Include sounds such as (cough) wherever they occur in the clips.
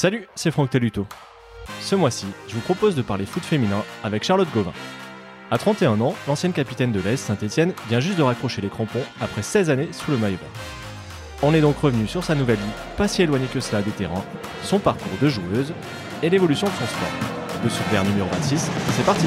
Salut, c'est Franck Telluto. Ce mois-ci, je vous propose de parler foot féminin avec Charlotte Gauvin. À 31 ans, l'ancienne capitaine de l'Est, Saint-Etienne, vient juste de raccrocher les crampons après 16 années sous le maillot. On est donc revenu sur sa nouvelle vie, pas si éloignée que cela des terrains, son parcours de joueuse et l'évolution de son sport. Le super numéro 26, c'est parti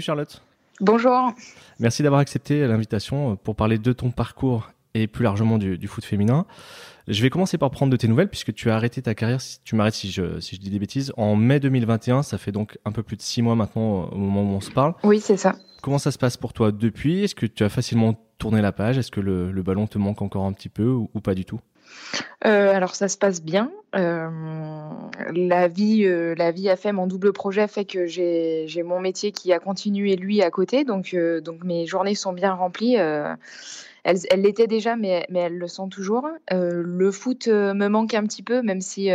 Salut Charlotte. Bonjour. Merci d'avoir accepté l'invitation pour parler de ton parcours et plus largement du, foot féminin. Je vais commencer par prendre de tes nouvelles puisque tu as arrêté ta carrière, si tu m'arrêtes si je, si je dis des bêtises, en mai 2021. Ça fait donc un peu plus de six mois maintenant au moment où on se parle. Oui, c'est ça. Comment ça se passe pour toi depuis? Est-ce que tu as facilement tourné la page? Est-ce que le, ballon te manque encore un petit peu ou pas du tout? Euh, alors ça se passe bien. Euh, la vie, euh, la vie a fait mon double projet fait que j'ai mon métier qui a continué lui à côté, donc donc mes journées sont bien remplies. elles l'étaient déjà, mais elles le sont toujours. le foot me manque un petit peu, même si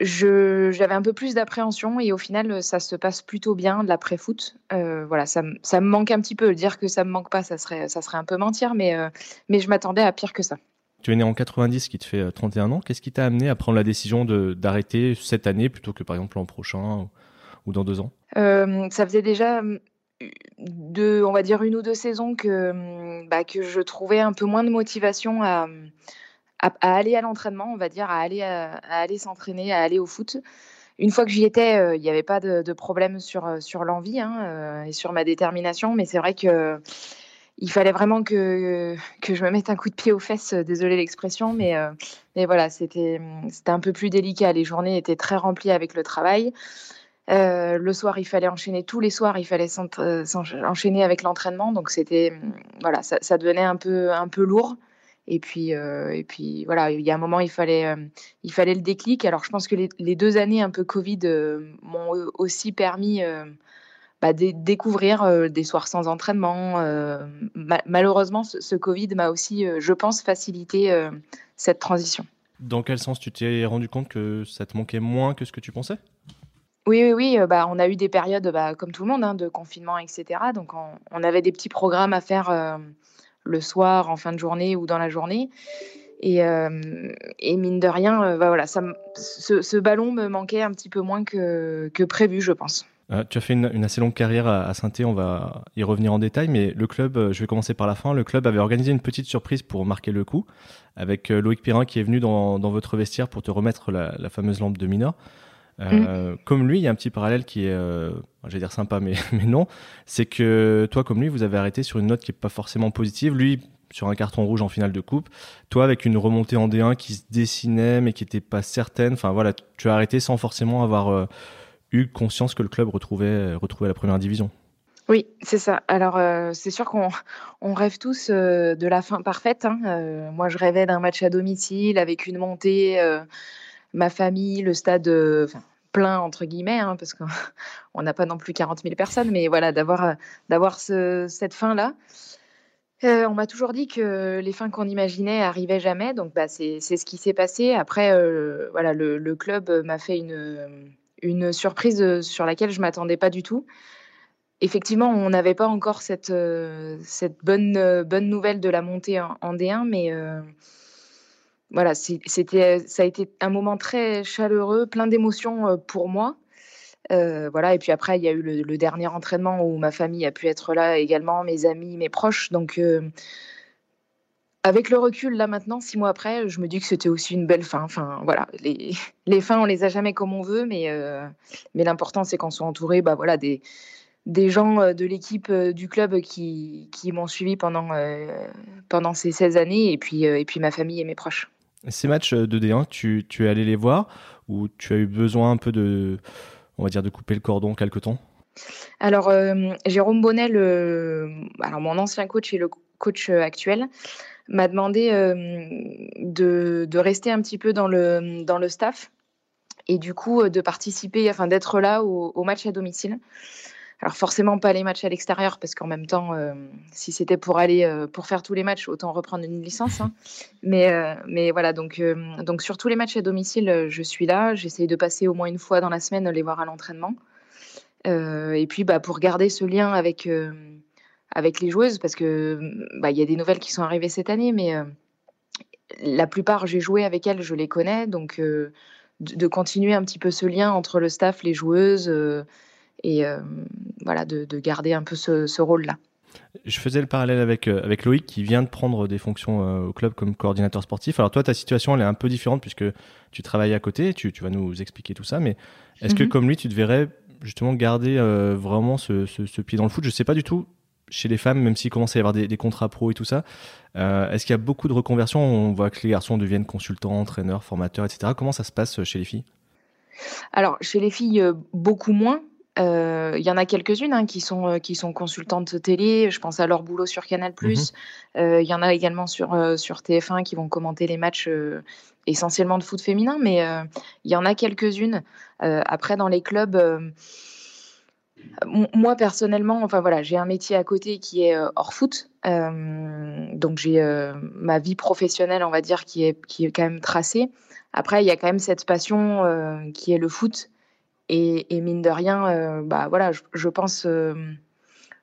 j'avais un peu plus d'appréhension et au final ça se passe plutôt bien l'après-foot. voilà, ça, me manque un petit peu. Dire que ça me manque pas, ça serait un peu mentir, mais je m'attendais à pire que ça. Tu es né en 90, qui te fait 31 euh, ans. Qu'est-ce qui t'a amené à prendre la décision d'arrêter cette année plutôt que par exemple l'an prochain ou, dans deux ans? Euh, Ça faisait déjà hum, de, on va dire une ou deux saisons que, bah, que je trouvais un peu moins de motivation à, à, aller à l'entraînement, on va dire, à aller, à, aller s'entraîner, à aller au foot. Une fois que j'y étais, euh, il n'y avait pas de, problème sur, sur l'envie hein, et sur ma détermination, mais c'est vrai que il fallait vraiment que, que je me mette un coup de pied aux fesses, euh, désolé l'expression, mais, euh, mais voilà, c'était un peu plus délicat. Les journées étaient très remplies avec le travail. Euh, le soir, il fallait enchaîner tous les soirs, il fallait s'enchaîner avec l'entraînement, donc c'était voilà, ça, devenait un peu un peu lourd. Et puis et puis voilà, il y a un moment, il fallait il fallait le déclic. Alors je pense que les deux années un peu Covid m'ont aussi permis bah, découvrir euh, des soirs sans entraînement. Euh, malheureusement, ce, Covid m'a aussi, euh, je pense, facilité cette transition. Dans quel sens tu t'es rendu compte que ça te manquait moins que ce que tu pensais? Oui, oui, oui. Bah, on a eu des périodes, bah, comme tout le monde, hein, de confinement, etc. Donc, on, avait des petits programmes à faire le soir, en fin de journée ou dans la journée. Et, et mine de rien, bah, voilà, ça, ce, ce, ballon me manquait un petit peu moins que, que prévu, je pense. Euh, tu as fait une, assez longue carrière à, à saint on va y revenir en détail, mais le club, euh, je vais commencer par la fin, le club avait organisé une petite surprise pour marquer le coup, avec euh, Loïc Pirin qui est venu dans, votre vestiaire pour te remettre la, fameuse lampe de mineur. Mm. Comme lui, il y a un petit parallèle qui est, je vais dire sympa, mais, (laughs) mais non, c'est que toi, comme lui, vous avez arrêté sur une note qui n'est pas forcément positive. Lui, sur un carton rouge en finale de coupe. Toi, avec une remontée en D1 qui se dessinait, mais qui n'était pas certaine. Enfin voilà, tu as arrêté sans forcément avoir eu conscience que le club retrouvait, retrouvait la première division. Oui, c'est ça. Alors, euh, c'est sûr qu'on on rêve tous euh, de la fin parfaite. Hein. Euh, moi, je rêvais d'un match à domicile avec une montée, ma famille, le stade plein, entre guillemets, hein, parce qu'on (laughs) n'a pas non plus 40 000 personnes, mais voilà, d'avoir, cette fin-là. on m'a toujours dit que les fins qu'on imaginait arrivaient jamais, donc bah, c'est, ce qui s'est passé. Après, voilà, le club m'a fait une une surprise euh, sur laquelle je m'attendais pas du tout. Effectivement, on n'avait pas encore cette, euh, cette bonne, euh, bonne nouvelle de la montée en, D1, mais voilà, c'était, ça a été un moment très chaleureux, plein d'émotions pour moi. voilà, et puis après, il y a eu le, le, dernier entraînement où ma famille a pu être là également, mes amis, mes proches. Donc, avec le recul, là maintenant, six mois après, je me dis que c'était aussi une belle fin. Enfin, voilà, les, (laughs) les fins, on les a jamais comme on veut, mais, euh, mais l'important, c'est qu'on soit entouré bah, voilà, des, des gens euh, de l'équipe euh, du club qui, qui m'ont suivi pendant, pendant ces 16 années, et puis, et puis ma famille et mes proches. Ces matchs de D1, tu, tu es allé les voir ou tu as eu besoin un peu de, on va dire, de couper le cordon quelque temps? Alors, Jérôme Bonnet, alors mon ancien coach et le coach actuel, m'a demandé de, rester un petit peu dans le, dans le staff et du coup de participer, enfin d'être là au, match à domicile. Alors forcément pas les matchs à l'extérieur parce qu'en même temps, si c'était pour aller pour faire tous les matchs, autant reprendre une licence. Hein. Mais mais voilà donc donc sur tous les matchs à domicile, je suis là. J'essaye de passer au moins une fois dans la semaine les voir à l'entraînement. et puis bah pour garder ce lien avec avec les joueuses parce que bah il y a des nouvelles qui sont arrivées cette année, mais la plupart j'ai joué avec elles, je les connais donc de, de, continuer un petit peu ce lien entre le staff, les joueuses et euh, voilà, de, garder un peu ce, rôle-là. Je faisais le parallèle avec, euh, avec Loïc qui vient de prendre des fonctions euh, au club comme coordinateur sportif. Alors toi, ta situation, elle est un peu différente puisque tu travailles à côté, tu, tu vas nous expliquer tout ça, mais est-ce que mhm. comme lui, tu devrais justement garder vraiment ce, ce, pied dans le foot? Je sais pas du tout chez les femmes, même s'il commence à y avoir des, des contrats pro et tout ça. est-ce qu'il y a beaucoup de reconversions? On voit que les garçons deviennent consultants, entraîneurs, formateurs, etc. Comment ça se passe chez les filles? Alors, chez les filles, beaucoup moins, euh, il y en a quelques-unes hein, qui, sont, euh, qui sont consultantes télé. Je pense à leur boulot sur Canal. Mmh euh, il y en a également sur, sur TF1 qui vont commenter les matchs essentiellement de foot féminin, mais il y en a quelques-unes. après, dans les clubs. Moi personnellement, enfin voilà, j'ai un métier à côté qui est hors foot, donc j'ai ma vie professionnelle, on va dire, qui est qui est quand même tracée. Après, il y a quand même cette passion qui est le foot, et, mine de rien, euh, bah, voilà, je, pense euh,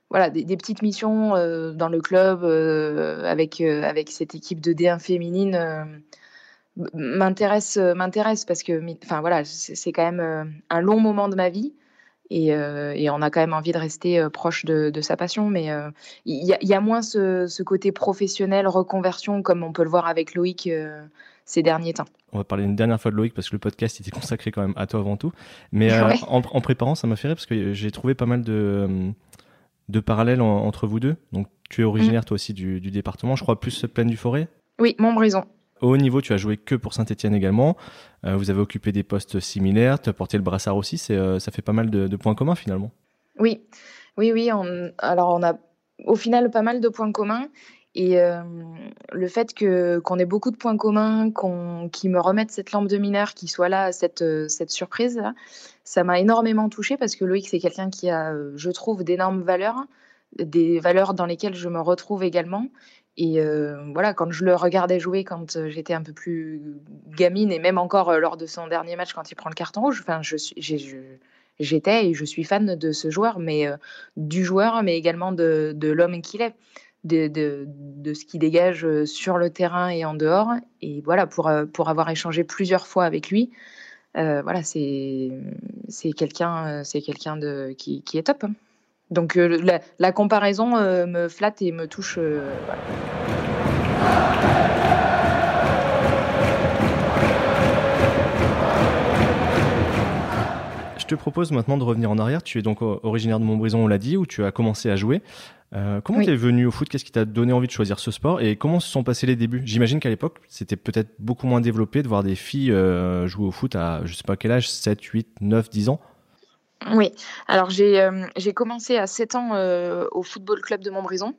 voilà, des, petites missions euh, dans le club avec, avec cette équipe de D1 féminine m'intéresse m'intéresse parce que enfin voilà c'est quand même un long moment de ma vie et, et, on a quand même envie de rester proche de, de sa passion mais il y, y, a moins ce, ce, côté professionnel reconversion comme on peut le voir avec Loïc ces derniers temps. On va parler une dernière fois de Loïc parce que le podcast était consacré quand même à toi avant tout. Mais euh, en, préparant, ça m'a fait rire parce que j'ai trouvé pas mal de, euh, de parallèles entre vous deux. Donc tu es originaire mm. toi aussi du, département, je crois plus Plaine du Forêt Oui, Montbrison. Au haut niveau, tu as joué que pour Saint-Etienne également. Euh, vous avez occupé des postes similaires, tu as porté le brassard aussi. C'est, ça fait pas mal de, points communs finalement. Oui, oui, oui. alors on a au final pas mal de points communs. Et euh, le fait que qu'on ait beaucoup de points communs, qu'on qui me remettent cette lampe de mineur, qui soit là, cette, euh, cette surprise, ça m'a énormément touchée parce que Loïc, c'est quelqu'un qui a, euh, je trouve, d'énormes valeurs, des valeurs dans lesquelles je me retrouve également. Et voilà, quand je le regardais jouer quand j'étais un peu plus gamine et même encore lors de son dernier match quand il prend le carton rouge, enfin, j'étais et je suis fan de ce joueur, mais du joueur, mais également de, l'homme qu'il est de, ce qui dégage euh, sur le terrain et en dehors. Et voilà, pour, euh, pour avoir échangé plusieurs fois avec lui, euh, voilà, c'est quelqu'un quelqu'un qui, qui, est top. Donc la, la, comparaison me flatte et me touche. Voilà. Je te propose maintenant de revenir en arrière. Tu es donc originaire de Montbrison, on l'a dit, où tu as commencé à jouer. Euh, comment tu es venu au foot? Qu'est-ce qui t'a donné envie de choisir ce sport? Et comment se sont passés les débuts? J'imagine qu'à l'époque, c'était peut-être beaucoup moins développé de voir des filles euh, jouer au foot à, je sais pas quel âge, 7, 8, 9, 10 ans Oui, alors j'ai euh, commencé à 7 ans au Football Club de Montbrison.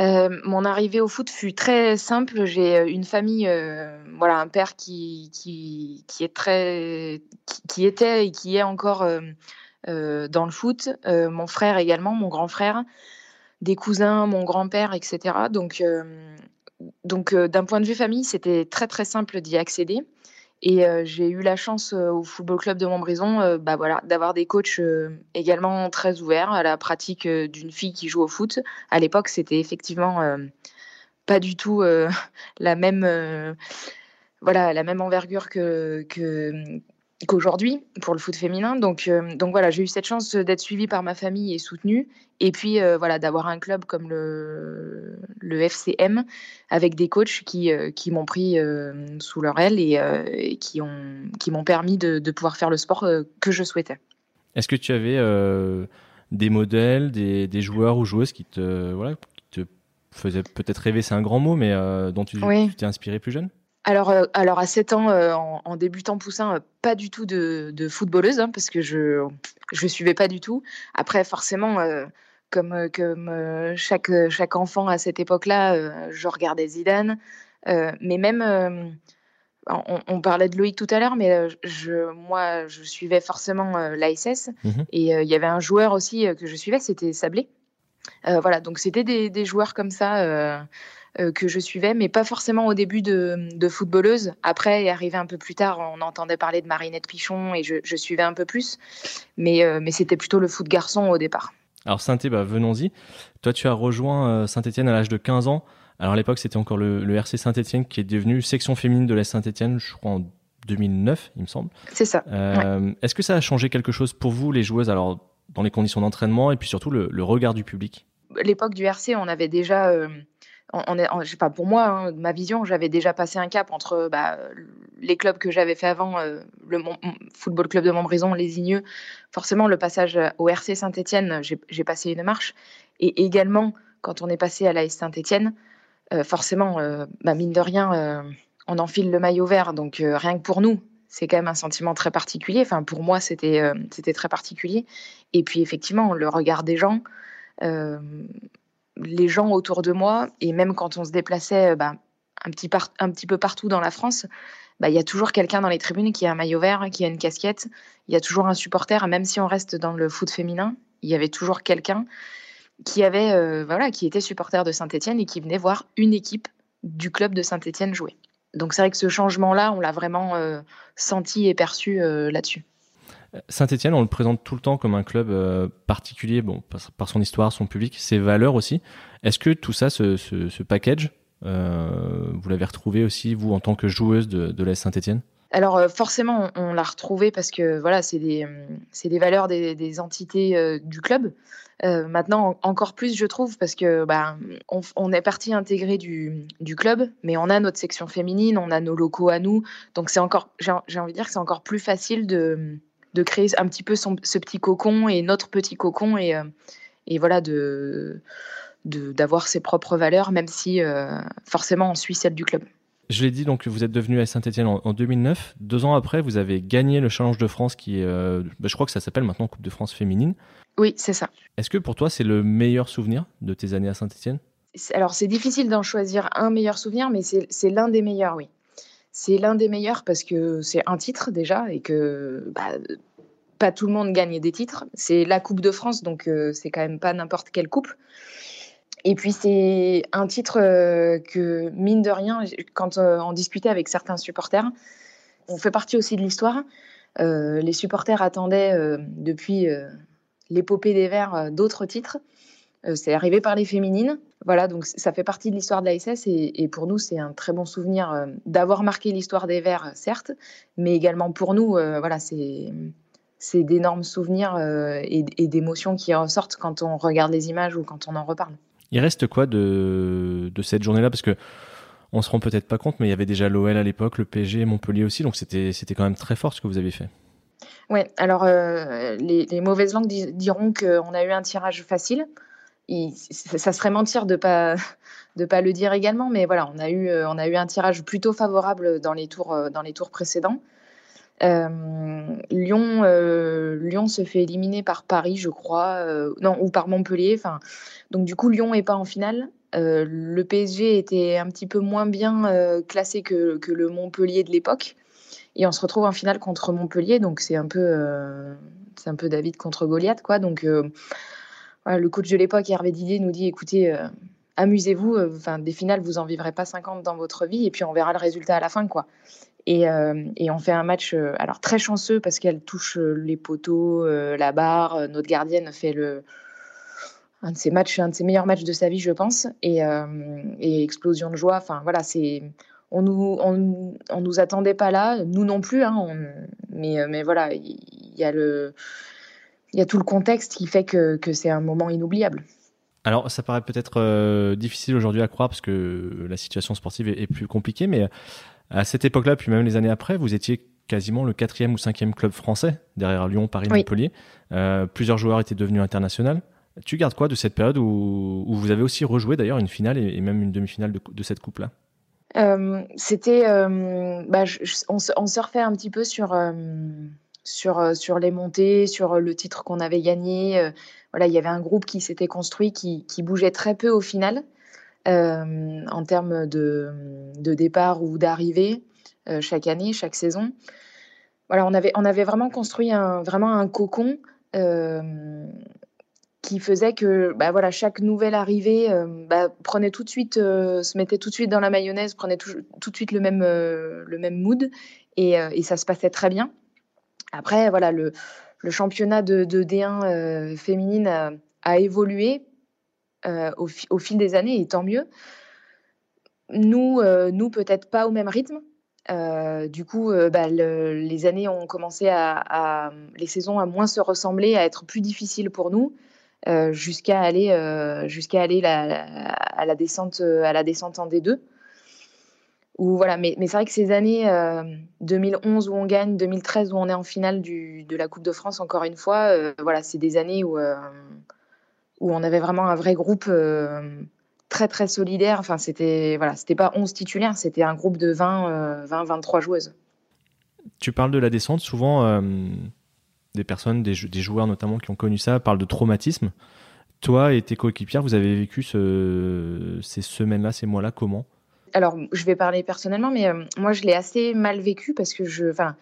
Euh, mon arrivée au foot fut très simple. J'ai euh, une famille, euh, voilà, un père qui, qui, qui est très, qui, était et qui est encore dans le foot. mon frère également, mon grand frère, des cousins, mon grand-père, etc. Donc, donc d'un point de vue famille, c'était très très simple d'y accéder. Et euh, j'ai eu la chance euh, au Football Club de Montbrison euh, bah voilà, d'avoir des coachs également très ouverts à la pratique d'une fille qui joue au foot. À l'époque, c'était effectivement pas du tout (laughs) la même voilà la même envergure que, que qu'aujourd'hui pour le foot féminin. Donc, euh, donc voilà, j'ai eu cette chance d'être suivie par ma famille et soutenue. Et puis euh, voilà, d'avoir un club comme le, le FCM avec des coachs qui, euh, qui m'ont pris sous leur aile et, qui, ont, qui m'ont permis de, de, pouvoir faire le sport que je souhaitais. Est-ce que tu avais des modèles, des, des, joueurs ou joueuses qui te, voilà, qui te faisaient peut-être rêver, c'est un grand mot, mais dont tu t'es inspiré plus jeune? Alors, euh, alors à 7 ans, euh, en, débutant poussin, euh, pas du tout de, footballeuse, hein, parce que je ne suivais pas du tout. Après, forcément, comme, comme chaque, chaque enfant à cette époque-là, je regardais Zidane. mais même, on, parlait de Loïc tout à l'heure, mais je, moi, je suivais forcément l'ASS. Mmh et il y avait un joueur aussi que je suivais, c'était Sablé. voilà, donc c'était des, des, joueurs comme ça que je suivais, mais pas forcément au début de, footballeuse. Après, arrivé un peu plus tard, on entendait parler de Marinette Pichon et je, suivais un peu plus. Mais, euh, mais c'était plutôt le foot garçon au départ. Alors saint bah, venons-y. Toi, tu as rejoint euh, Saint-Etienne à l'âge de 15 ans. Alors à l'époque, c'était encore le, RC Saint-Etienne qui est devenu section féminine de l'Est Saint-Etienne, je crois en 2009, il me semble. C'est ça. Est-ce que ça a changé quelque chose pour vous, les joueuses, alors dans les conditions d'entraînement et puis surtout le, le regard du public? L'époque du RC, on avait déjà pour moi, hein, ma vision, j'avais déjà passé un cap entre bah, les clubs que j'avais fait avant, euh, le Football Club de Montbrison, les Igneux. Forcément, le passage au RC Saint-Etienne, j'ai passé une marche. Et également, quand on est passé à l'AS Saint-Etienne, euh, forcément, euh, bah, mine de rien, on enfile le maillot vert. Donc, rien que pour nous, c'est quand même un sentiment très particulier. Enfin, pour moi, c'était c'était très particulier. Et puis, effectivement, le regard des gens les gens autour de moi, et même quand on se déplaçait euh, bah, un, petit peu partout dans la France, bah, il y a toujours quelqu'un dans les tribunes qui a un maillot vert, qui a une casquette. Il y a toujours un supporter, même si on reste dans le foot féminin, il y avait toujours quelqu'un qui avait, euh, voilà, qui était supporter de Saint-Etienne et qui venait voir une équipe du club de Saint-Etienne jouer. Donc c'est vrai que ce changement-là, on l'a vraiment euh, senti et perçu là-dessus. Saint-Etienne, on le présente tout le temps comme un club euh, particulier, bon, par, son histoire, son public, ses valeurs aussi. Est-ce que tout ça, ce, package, euh, vous l'avez retrouvé aussi, vous, en tant que joueuse de, de l'AS Saint-Etienne alors euh, forcément, on, l'a retrouvé parce que voilà, c'est des, des, valeurs des, entités du club. maintenant, encore plus, je trouve, parce que bah, on, est parti intégré du, du, club, mais on a notre section féminine, on a nos locaux à nous, donc c'est encore, j'ai envie de dire que c'est encore plus facile de, de créer un petit peu son, ce petit cocon et notre petit cocon et, euh, et voilà de d'avoir ses propres valeurs, même si euh, forcément on suit celle du club. Je l'ai dit, donc vous êtes devenu à Saint-Etienne en, 2009. Deux ans après, vous avez gagné le Challenge de France, qui est, euh, bah, je crois que ça s'appelle maintenant Coupe de France féminine. Oui, c'est ça. Est-ce que pour toi, c'est le meilleur souvenir de tes années à Saint-Etienne Alors, c'est difficile d'en choisir un meilleur souvenir, mais c'est l'un des meilleurs, oui. C'est l'un des meilleurs parce que c'est un titre déjà et que bah, pas tout le monde gagne des titres. C'est la Coupe de France, donc euh, c'est quand même pas n'importe quelle coupe. Et puis c'est un titre euh, que, mine de rien, quand euh, on discutait avec certains supporters, on fait partie aussi de l'histoire. les supporters attendaient depuis l'épopée des Verts d'autres titres. C'est arrivé par les féminines. Voilà, donc ça fait partie de l'histoire de l'ASS et, et, pour nous, c'est un très bon souvenir euh, d'avoir marqué l'histoire des Verts, certes, mais également pour nous, euh, voilà, c'est c'est d'énormes souvenirs euh, et, et d'émotions qui ressortent quand on regarde les images ou quand on en reparle. Il reste quoi de, de cette journée-là? Parce que on se rend peut-être pas compte, mais il y avait déjà l'OL à l'époque, le PSG, Montpellier aussi, donc c'était c'était quand même très fort ce que vous avez fait. Ouais, alors les, les, mauvaises langues diront qu'on a eu un tirage facile ça serait mentir de pas (laughs) de pas le dire également, mais voilà, on a eu euh, on a eu un tirage plutôt favorable dans les tours euh, dans les tours précédents. Euh, Lyon Lyon se fait éliminer par Paris, je crois, non ou par Montpellier. Enfin, donc du coup Lyon est pas en finale. le PSG était un petit peu moins bien classé que, que, le Montpellier de l'époque, et on se retrouve en finale contre Montpellier, donc c'est un peu c'est un peu David contre Goliath, quoi. Donc le coach de l'époque, Hervé Didier, nous dit écoutez, euh, amusez-vous, euh, enfin, des finales, vous en vivrez pas 50 dans votre vie, et puis on verra le résultat à la fin, quoi. Et, euh, on fait un match alors très chanceux parce qu'elle touche les poteaux, la barre. Notre gardienne fait le, un de ses matchs, un de ses meilleurs matchs de sa vie, je pense. Et, et explosion de joie. Enfin voilà, c'est on nous on, on, nous attendait pas là, nous non plus. Hein, mais mais voilà, il y, a le il y a tout le contexte qui fait que, c'est un moment inoubliable. Alors, ça paraît peut-être euh, difficile aujourd'hui à croire parce que la situation sportive est, plus compliquée, mais à cette époque-là, puis même les années après, vous étiez quasiment le quatrième ou cinquième club français derrière Lyon, Paris, Montpellier. Euh, plusieurs joueurs étaient devenus internationaux. Tu gardes quoi de cette période où, vous avez aussi rejoué d'ailleurs une finale et, même une demi-finale de, cette coupe-là? Euh, C'était, bah, on, on, surfait un petit peu sur sur, euh, sur les montées, sur euh, le titre qu'on avait gagné. Euh, voilà, il y avait un groupe qui s'était construit, qui, qui, bougeait très peu au final en termes de, de, départ ou d'arrivée chaque année, chaque saison. Voilà, on avait, on avait vraiment construit un, vraiment un cocon qui faisait que bah, voilà, chaque nouvelle arrivée bah, prenait tout de suite, se mettait tout de suite dans la mayonnaise, prenait tout, tout de suite le même, le même mood et, et, ça se passait très bien. Après, voilà, le, championnat de, D1 euh, féminine a, évolué euh, au, fil des années, et tant mieux. Nous, euh, nous peut-être pas au même rythme. du coup, bah, les années ont commencé à, les saisons à moins se ressembler, à être plus difficiles pour nous, jusqu'à aller, jusqu'à aller à la descente, à la descente en D2 voilà, mais, c'est vrai que ces années 2011 euh, où on gagne, 2013 où on est en finale du, de la Coupe de France, encore une fois, euh, voilà, c'est des années où, euh, où on avait vraiment un vrai groupe très très solidaire. Enfin, c'était voilà, c'était pas 11 titulaires, c'était un groupe de 20, 20 23 joueuses. Tu parles de la descente, souvent des personnes, des, joueurs notamment qui ont connu ça, parlent de traumatisme. Toi et tes coéquipières, vous avez vécu ce, ces semaines-là, ces mois-là, comment? Alors, je vais parler personnellement, mais euh, moi, je l'ai assez mal vécu parce que je, enfin,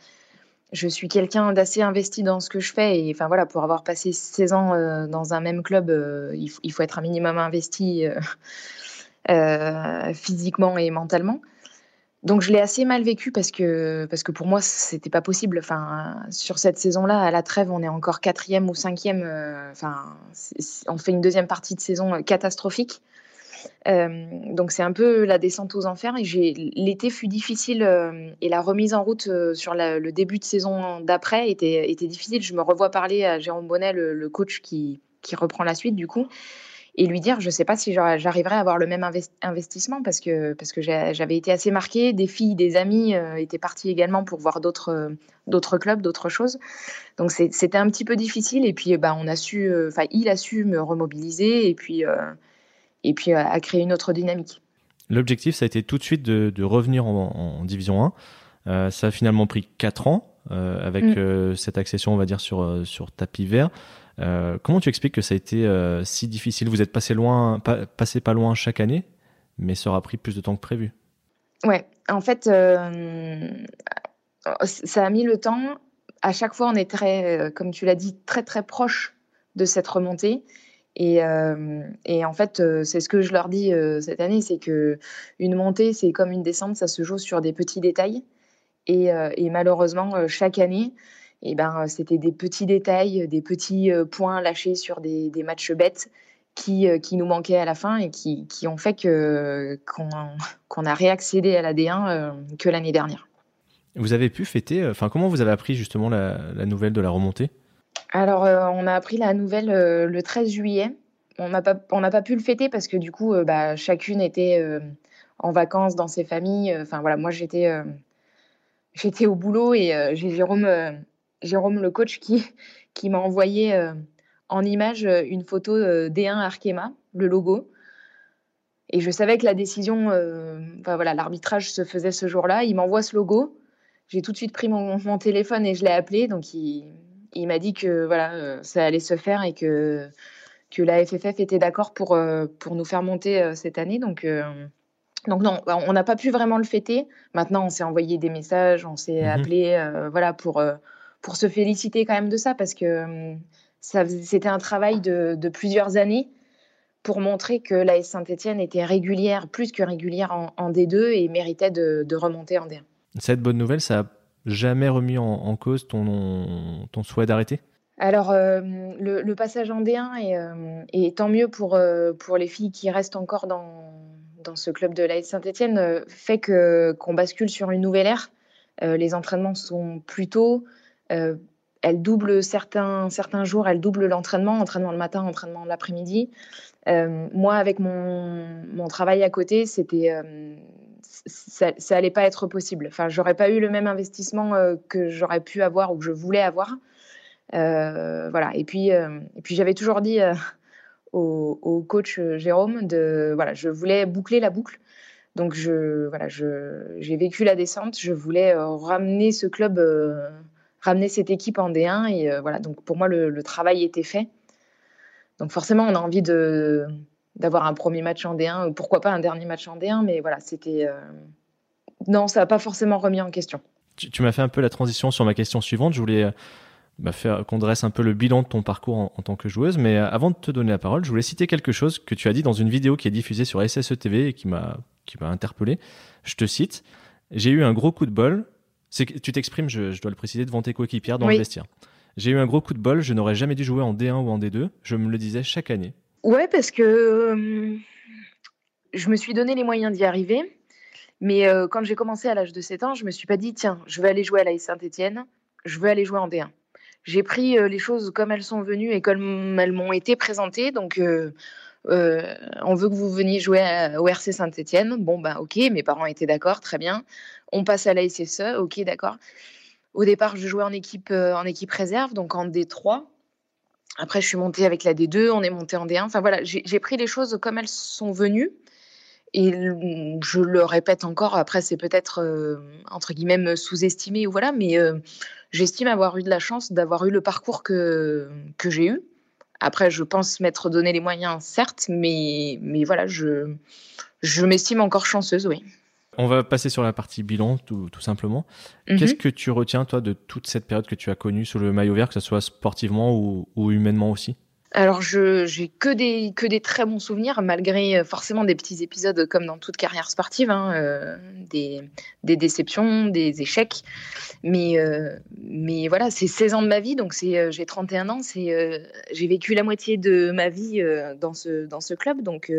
je suis quelqu'un d'assez investi dans ce que je fais. Et enfin, voilà, pour avoir passé 16 ans euh, dans un même club, euh, il, faut être un minimum investi physiquement et mentalement. Donc, je l'ai assez mal vécu parce que, parce que pour moi, c'était pas possible. Enfin, sur cette saison-là, à la trêve, on est encore quatrième ou cinquième. Enfin, on fait une deuxième partie de saison catastrophique. Euh, donc c'est un peu la descente aux enfers. L'été fut difficile euh, et la remise en route euh, sur le début de saison d'après était, difficile. Je me revois parler à Jérôme Bonnet, le, coach qui, reprend la suite du coup, et lui dire je ne sais pas si j'arriverai à avoir le même investissement parce que, j'avais été assez marquée. Des filles, des amis étaient partis également pour voir d'autres d'autres clubs, d'autres choses. Donc c'était un petit peu difficile. Et puis bah, on a su, enfin il a su me remobiliser et puis et puis à, créer une autre dynamique. L'objectif, ça a été tout de suite de, revenir en, Division 1. Euh, ça a finalement pris 4 ans euh, avec mm. euh, cette accession, on va dire, sur, sur tapis vert. comment tu expliques que ça a été si difficile? Vous êtes passé, loin, pas, passé pas loin chaque année, mais ça aura pris plus de temps que prévu? Ouais, en fait, ça a mis le temps. À chaque fois, on est très, comme tu l'as dit, très très proche de cette remontée. Et, euh, et, en fait, euh, c'est ce que je leur dis euh, cette année, c'est que une montée, c'est comme une descente, ça se joue sur des petits détails. Et, malheureusement, chaque année, eh ben, c'était des petits détails, des petits points lâchés sur des, matchs bêtes qui, qui, nous manquaient à la fin et qui, qui ont fait qu'on a réaccédé à la D1 que l'année dernière. Vous avez pu fêter, enfin comment vous avez appris justement la nouvelle de la remontée? Alors, euh, on a appris la nouvelle euh, le 13 juillet. On n'a pas, pas pu le fêter parce que du coup, euh, bah, chacune était en vacances dans ses familles. Enfin voilà, moi j'étais au boulot et j'ai Jérôme, Jérôme le coach qui, (laughs) qui m'a envoyé en image une photo D1 Arkema, le logo. Et je savais que la décision, voilà, l'arbitrage se faisait ce jour-là. Il m'envoie ce logo. J'ai tout de suite pris mon, mon téléphone et je l'ai appelé. Donc il, il m'a dit que voilà, euh, ça allait se faire et que, que la FFF était d'accord pour, euh, pour nous faire monter euh, cette année. Donc, donc non, bah, on n'a pas pu vraiment le fêter. Maintenant, on s'est envoyé des messages, on s'est mhm. appelé voilà, pour, pour se féliciter quand même de ça parce que c'était un travail de, de, plusieurs années pour montrer que la Saint-Etienne était régulière, plus que régulière en, D2 et méritait de, de remonter en D1. Cette bonne nouvelle, ça a jamais remis en, cause ton, ton souhait d'arrêter? Alors, euh, le, passage en D1 est, euh, et tant mieux pour, euh, pour les filles qui restent encore dans, dans ce club de la Saint-Etienne, fait que, qu'on bascule sur une nouvelle ère. les entraînements sont plus tôt. elles doublent certains, certains jours, elles doublent l'entraînement, entraînement le matin, entraînement l'après-midi. moi, avec mon, mon, travail à côté, c'était ça, ça allait pas être possible. Enfin, j'aurais pas eu le même investissement euh, que j'aurais pu avoir ou que je voulais avoir. Euh, voilà. Et puis, euh, et puis j'avais toujours dit au, coach Jérôme de voilà, je voulais boucler la boucle. Donc je voilà, j'ai vécu la descente. Je voulais ramener ce club, ramener cette équipe en D1 et voilà. Donc pour moi le, travail était fait. Donc forcément, on a envie de d'avoir un premier match en D1, ou pourquoi pas un dernier match en D1, mais voilà, c'était... Non, ça n'a pas forcément remis en question. Tu, m'as fait un peu la transition sur ma question suivante. Je voulais bah, faire qu'on dresse un peu le bilan de ton parcours en, tant que joueuse, mais avant de te donner la parole, je voulais citer quelque chose que tu as dit dans une vidéo qui est diffusée sur SSE TV et qui m'a qui m'a interpellé. Je te cite J'ai eu un gros coup de bol. C'est tu t'exprimes, je, dois le préciser, devant tes coéquipières dans le vestiaire. J'ai eu un gros coup de bol, je n'aurais jamais dû jouer en D1 ou en D2. Je me le disais chaque année. Ouais, parce que euh, je me suis donné les moyens d'y arriver. Mais euh, quand j'ai commencé à l'âge de 7 ans, je me suis pas dit, tiens, je vais aller jouer à la Saint-Etienne, je veux aller jouer en D1. J'ai pris euh, les choses comme elles sont venues et comme elles m'ont été présentées. Donc, on veut que vous veniez jouer au RC Saint-Etienne. Bon, ben ok, mes parents étaient d'accord, très bien. On passe à la SSE, ok, d'accord. Au départ, je jouais en équipe, en équipe réserve, donc en D3. Après, je suis montée avec la D2, on est monté en D1. Enfin voilà, j'ai pris les choses comme elles sont venues. Et je le répète encore, après, c'est peut-être, euh, entre guillemets, sous-estimé, ou voilà, mais j'estime avoir eu de la chance d'avoir eu le parcours que, que j'ai eu. Après, je pense m'être donné les moyens, certes, mais, mais voilà, je, je m'estime encore chanceuse, oui. On va passer sur la partie bilan, tout, tout simplement. Mhm. Qu'est-ce que tu retiens, toi, de toute cette période que tu as connue sous le maillot vert, que ce soit sportivement ou, ou humainement aussi? Alors, je j'ai que des que des très bons souvenirs, malgré euh, forcément des petits épisodes comme dans toute carrière sportive, hein, euh, des, des déceptions, des échecs. Mais euh, mais voilà, c'est 16 ans de ma vie, donc c'est j'ai 31 ans, c'est j'ai vécu la moitié de ma vie dans ce dans ce club, donc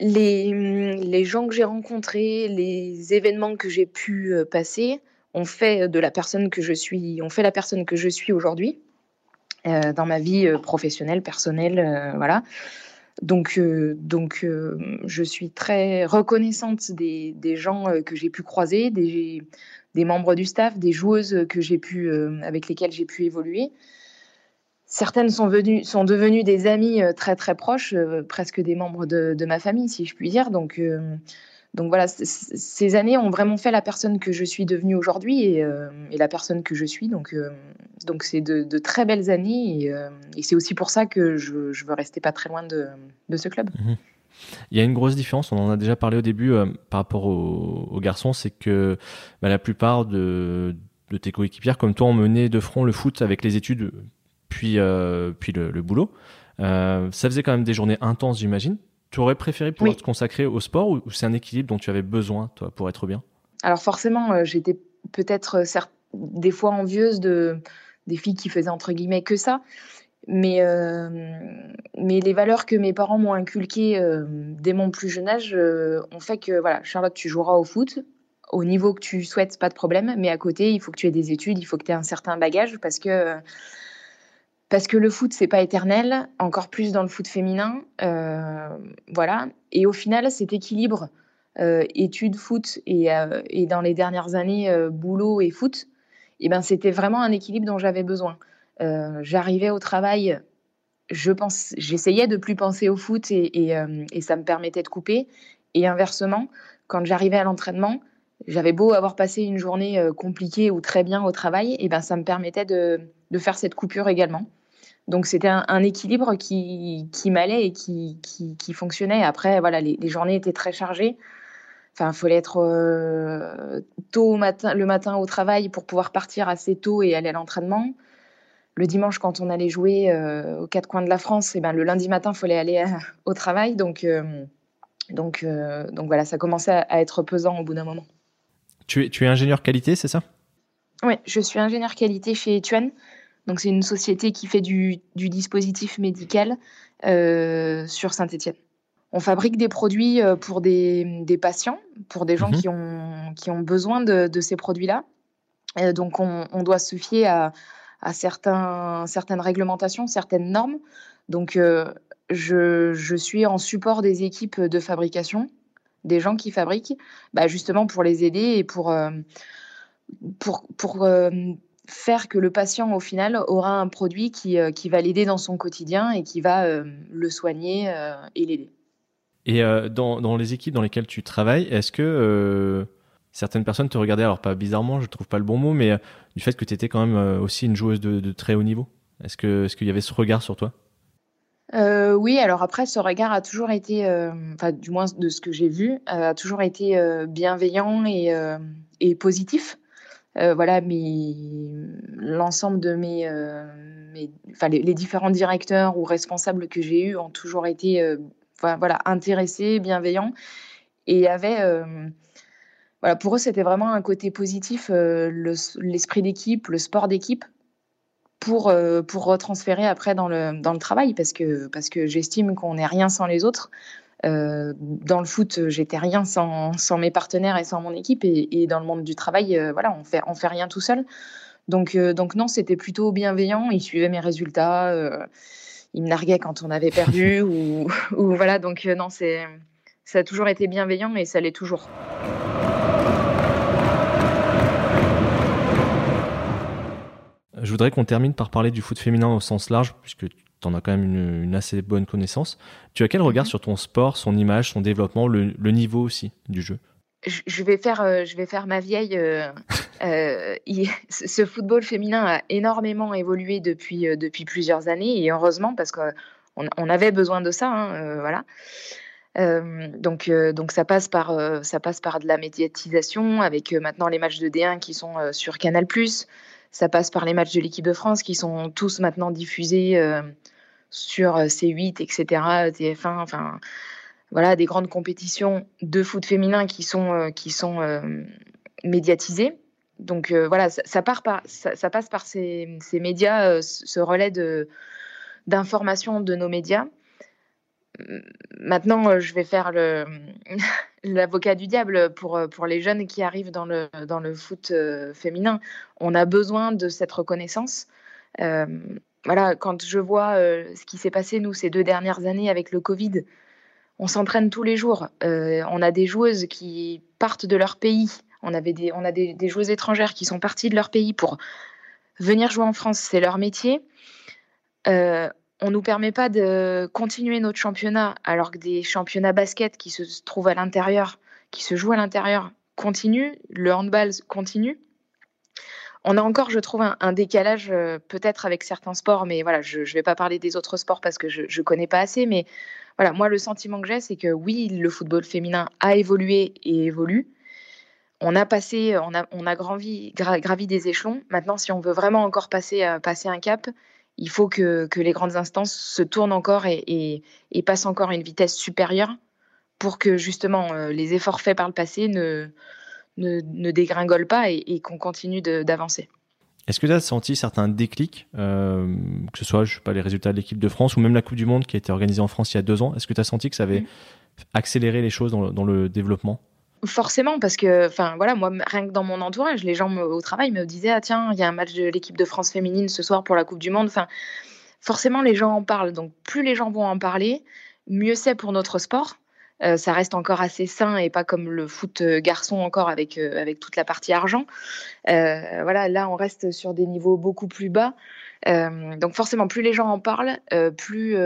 les les gens que j'ai rencontrés, les événements que j'ai pu passer ont fait de la personne que je suis, ont fait la personne que je suis aujourd'hui. Dans ma vie professionnelle, personnelle, voilà. Donc, donc je suis très reconnaissante des, des gens que j'ai pu croiser, des, des, membres du staff, des joueuses que j'ai pu, avec lesquelles j'ai pu évoluer. Certaines sont, venues, sont devenues des amies très très proches, presque des membres de, de, ma famille, si je puis dire. Donc, donc voilà, ces années ont vraiment fait la personne que je suis devenue aujourd'hui et, euh, la personne que je suis. Donc euh, donc c'est de, très belles années euh, et, c'est aussi pour ça que je, veux rester pas très loin de, ce club. Mhm. Il y a une grosse différence, on en a déjà parlé au début par rapport aux, garçons, c'est que bah, la plupart de, tes coéquipières comme toi ont mené de front le foot avec les études puis, puis le, le boulot. ça faisait quand même des journées intenses, j'imagine. Tu aurais préféré pouvoir te consacrer au sport ou, c'est un équilibre dont tu avais besoin, toi, pour être bien? Alors forcément, euh, j'étais peut-être euh, des fois envieuse de des filles qui faisaient entre guillemets que ça. Mais, euh, mais les valeurs que mes parents m'ont inculquées dès mon plus jeune âge ont fait que, voilà, Charlotte, tu joueras au foot au niveau que tu souhaites, pas de problème. Mais à côté, il faut que tu aies des études, il faut que tu aies un certain bagage parce que parce que le foot, c'est pas éternel, encore plus dans le foot féminin. Euh, voilà. Et au final, cet équilibre euh, études, foot et, euh, dans les dernières années, boulot et foot, et eh ben, c'était vraiment un équilibre dont j'avais besoin. J'arrivais au travail, je pense, j'essayais de plus penser au foot et, ça me permettait de couper. Et inversement, quand j'arrivais à l'entraînement, j'avais beau avoir passé une journée compliquée ou très bien au travail, et ben ça me permettait de, de faire cette coupure également. Donc c'était un, équilibre qui, qui m'allait et qui, qui, fonctionnait. Après, voilà, les, journées étaient très chargées. Enfin, il fallait être euh, tôt le matin au travail pour pouvoir partir assez tôt et aller à l'entraînement. Le dimanche, quand on allait jouer euh, aux quatre coins de la France, et eh ben, le lundi matin, il fallait aller au travail. Donc, euh, donc, donc voilà, ça commençait à, être pesant au bout d'un moment. Tu es, tu es ingénieur qualité, c'est ça? Oui, je suis ingénieur qualité chez Etuan. Donc c'est une société qui fait du, dispositif médical euh, sur Saint-Étienne. On fabrique des produits euh, pour des, patients, pour des gens mhm. qui, ont, qui ont besoin de, ces produits-là. Euh, donc on, doit se fier à, à certains, certaines réglementations, certaines normes. Donc je, je, suis en support des équipes de fabrication, des gens qui fabriquent, bah justement pour les aider et pour, pour, pour faire que le patient, au final, aura un produit qui, euh, qui va l'aider dans son quotidien et qui va euh, le soigner euh, et l'aider. Et dans, dans, les équipes dans lesquelles tu travailles, est-ce que certaines personnes te regardaient, alors pas bizarrement, je trouve pas le bon mot, mais du fait que tu étais quand même aussi une joueuse de, très haut niveau? Est-ce qu'il est qu'il y avait ce regard sur toi? Oui, alors après, ce regard a toujours été, enfin, du moins de ce que j'ai vu, a toujours été bienveillant et, positif. voilà, mais l'ensemble de mes, les, différents directeurs ou responsables que j'ai eus ont toujours été, voilà, intéressés, bienveillants et avaient voilà, pour eux, c'était vraiment un côté positif, euh, l'esprit d'équipe, le sport d'équipe, pour, euh, pour retransférer après dans le, dans le travail, parce que, parce que j'estime qu'on n'est rien sans les autres. Euh, dans le foot, j'étais rien sans, sans, mes partenaires et sans mon équipe, et, dans le monde du travail, voilà, on fait, on fait rien tout seul. Donc, donc non, c'était plutôt bienveillant. Ils suivaient mes résultats, ils me narguaient quand on avait perdu, (laughs) ou, ou, voilà. Donc non, c'est ça a toujours été bienveillant et ça l'est toujours. Voudrais qu'on termine par parler du foot féminin au sens large, puisque tu en as quand même une, assez bonne connaissance. Tu as quel regard mhm. sur ton sport, son image, son développement, le, niveau aussi du jeu? Je vais faire, euh, je vais faire ma vieille. Euh, (laughs) euh, ce football féminin a énormément évolué depuis, depuis plusieurs années et heureusement parce qu'on on avait besoin de ça. Hein, voilà. donc, donc ça passe par ça passe par de la médiatisation avec maintenant les matchs de D1 qui sont sur Canal+. Ça passe par les matchs de l'équipe de France qui sont tous maintenant diffusés euh, sur euh, C8, etc., TF1, enfin voilà, des grandes compétitions de foot féminin qui sont, euh, qui sont médiatisées. Donc voilà, ça, part par, ça, passe par ces, ces médias, ce relais d'information de nos médias. Maintenant, je vais faire le, (laughs) l'avocat du diable pour, euh, pour les jeunes qui arrivent dans le, dans le foot euh, féminin. On a besoin de cette reconnaissance. Euh, voilà, quand je vois ce qui s'est passé, nous, ces deux dernières années avec le Covid, on s'entraîne tous les jours. on a des joueuses qui partent de leur pays. On, avait des, on a des, des, joueuses étrangères qui sont parties de leur pays pour venir jouer en France. C'est leur métier on nous permet pas de continuer notre championnat alors que des championnats basket qui se trouvent à l'intérieur, qui se jouent à l'intérieur, continuent, le handball continue. On a encore, je trouve, un, décalage euh, peut-être avec certains sports, mais voilà, je ne vais pas parler des autres sports parce que je ne connais pas assez, mais voilà, moi le sentiment que j'ai, c'est que oui, le football féminin a évolué et évolue. On a passé, on a, on a gravi, gravi des échelons. Maintenant, si on veut vraiment encore passer, euh, passer un cap, il faut que, les grandes instances se tournent encore et, passent encore à une vitesse supérieure pour que justement euh, les efforts faits par le passé ne, ne, dégringolent pas et, qu'on continue d'avancer. Est-ce que tu as senti certains déclics, euh, que ce soit je sais pas, les résultats de l'équipe de France ou même la Coupe du Monde qui a été organisée en France il y a deux ans? Est-ce que tu as senti que ça avait mmh. accéléré les choses dans le développement? Forcément, parce que, enfin voilà, moi, rien que dans mon entourage, les gens au travail me disaient Ah, tiens, il y a un match de l'équipe de France féminine ce soir pour la Coupe du Monde. Enfin, forcément, les gens en parlent. Donc, plus les gens vont en parler, mieux c'est pour notre sport. Euh, ça reste encore assez sain et pas comme le foot euh, garçon encore avec, euh, avec toute la partie argent. voilà, là, on reste sur des niveaux beaucoup plus bas. donc forcément, plus les gens en parlent, plus,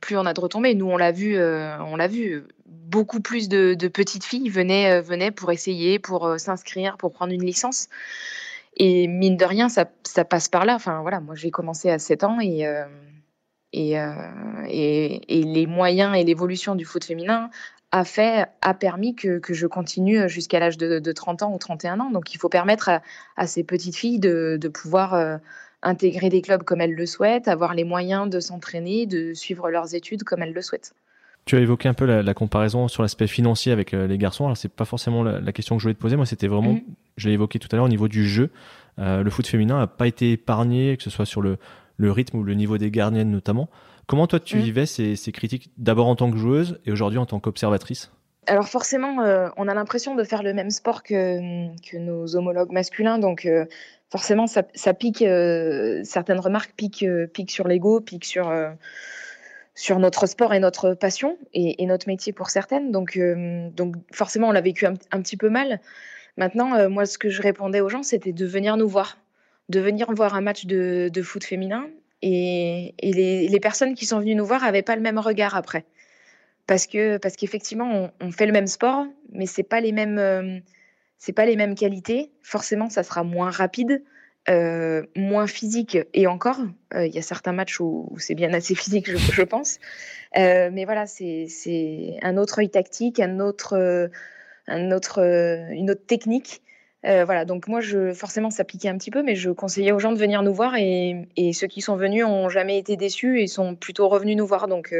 plus on a de retombées. Nous, on l'a vu, on l'a vu beaucoup plus de, petites filles venaient, venaient pour essayer, pour s'inscrire, pour prendre une licence. Et mine de rien, ça, passe par là. Enfin, voilà, moi, j'ai commencé à 7 ans et, euh, et, et, les moyens et l'évolution du foot féminin a, fait, a permis que, je continue jusqu'à l'âge de, 30 ans ou 31 ans. Donc, il faut permettre à, ces petites filles de, pouvoir intégrer des clubs comme elles le souhaitent, avoir les moyens de s'entraîner, de suivre leurs études comme elles le souhaitent. Tu as évoqué un peu la, comparaison sur l'aspect financier avec euh, les garçons. Alors, c'est pas forcément la, question que je voulais te poser. Moi, c'était vraiment, mm. je l'ai évoqué tout à l'heure, au niveau du jeu. Euh, le foot féminin n'a pas été épargné, que ce soit sur le, le, rythme ou le niveau des gardiennes notamment. Comment toi, tu mm. vivais ces, ces critiques, d'abord en tant que joueuse et aujourd'hui en tant qu'observatrice? Alors forcément, euh, on a l'impression de faire le même sport que, que nos homologues masculins, donc forcément, ça, ça pique, certaines remarques piquent, piquent sur l'ego, piquent sur sur notre sport et notre passion et, notre métier pour certaines. Donc, euh, donc forcément, on l'a vécu un, petit peu mal. Maintenant, euh, moi, ce que je répondais aux gens, c'était de venir nous voir, de venir voir un match de, foot féminin. Et, les, personnes qui sont venues nous voir n'avaient pas le même regard après. Parce que parce qu'effectivement, on, fait le même sport, mais c'est pas les mêmes euh, pas les mêmes qualités. Forcément, ça sera moins rapide. moins physique et encore. Il y a certains matchs où, c'est bien assez physique, je, pense. mais voilà, c'est un autre œil tactique, un autre, un autre, une autre technique. Voilà, donc moi, je, forcément, ça piquait un petit peu, mais je conseillais aux gens de venir nous voir et, et ceux qui sont venus ont jamais été déçus et sont plutôt revenus nous voir. Donc,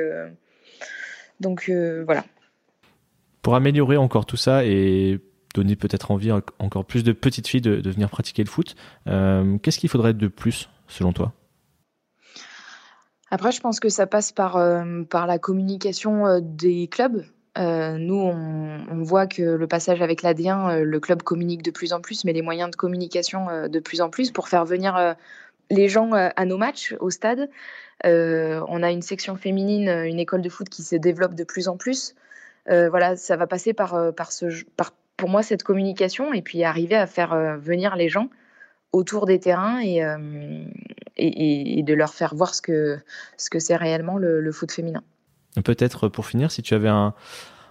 donc voilà. Pour améliorer encore tout ça et donner peut-être envie à encore plus de petites filles de, venir pratiquer le foot. Euh, qu'est-ce qu'il faudrait de plus, selon toi? Après, je pense que ça passe par, euh, par la communication euh, des clubs. Nous, on, voit que le passage avec l'AD1, le club communique de plus en plus, mais les moyens de communication de plus en plus pour faire venir les gens à nos matchs au stade. on a une section féminine, une école de foot qui se développe de plus en plus. voilà, ça va passer par, pour moi cette communication et puis arriver à faire euh, venir les gens autour des terrains euh, et, de leur faire voir ce que c'est réellement le, foot féminin. Peut-être pour finir, si tu avais un,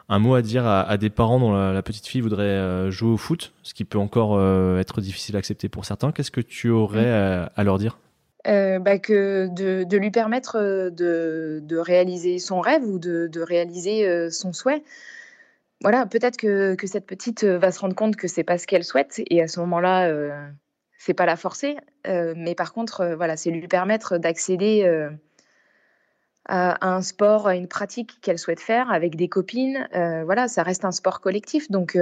un mot à dire à, des parents dont la, petite fille voudrait euh, jouer au foot, ce qui peut encore être difficile à accepter pour certains, qu'est-ce que tu aurais à, leur dire? Bah que de, de, lui permettre de, de, réaliser son rêve ou de, de réaliser son souhait. Voilà, peut-être que, cette petite euh, va se rendre compte que c'est pas ce qu'elle souhaite et à ce moment-là, euh, c'est pas la forcer, euh, mais par contre, euh, voilà, c'est lui permettre d'accéder à, un sport, une pratique qu'elle souhaite faire avec des copines. voilà, ça reste un sport collectif, donc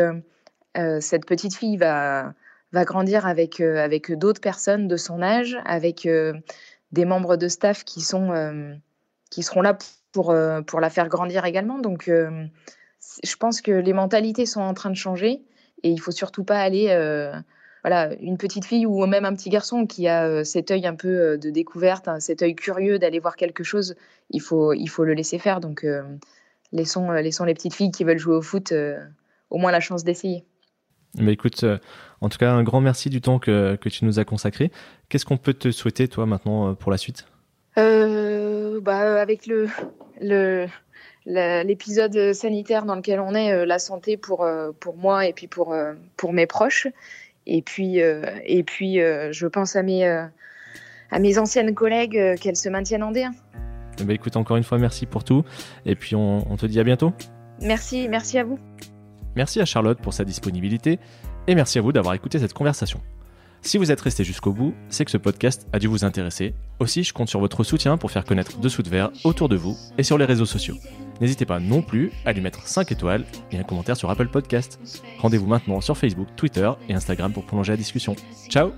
cette petite fille va va grandir avec avec d'autres personnes de son âge, avec des membres de staff qui sont qui seront là pour pour la faire grandir également, donc je pense que les mentalités sont en train de changer et il faut surtout pas aller euh, voilà une petite fille ou même un petit garçon qui a euh, cet œil un peu euh, de découverte, hein, cet œil curieux d'aller voir quelque chose, il faut il faut le laisser faire donc laissons laissons les petites filles qui veulent jouer au foot au moins la chance d'essayer. Mais écoute, en tout cas, un grand merci du temps que, que tu nous as consacré. Qu'est-ce qu'on peut te souhaiter, toi, maintenant, pour la suite? Bah, Avec le, le, l'épisode sanitaire dans lequel on est, euh, la santé pour, euh, pour moi et puis pour, euh, pour mes proches. Et puis, et puis je pense à mes, à mes anciennes collègues qu'elles se maintiennent en D1. Eh ben, écoute, encore une fois, merci pour tout. Et puis, on, on te dit à bientôt. Merci, merci à vous. Merci à Charlotte pour sa disponibilité et merci à vous d'avoir écouté cette conversation. Si vous êtes resté jusqu'au bout, c'est que ce podcast a dû vous intéresser. Aussi, je compte sur votre soutien pour faire connaître Dessous de Verre autour de vous et sur les réseaux sociaux. N'hésitez pas non plus à lui mettre 5 étoiles et un commentaire sur Apple Podcast. Rendez-vous maintenant sur Facebook, Twitter et Instagram pour prolonger la discussion. Ciao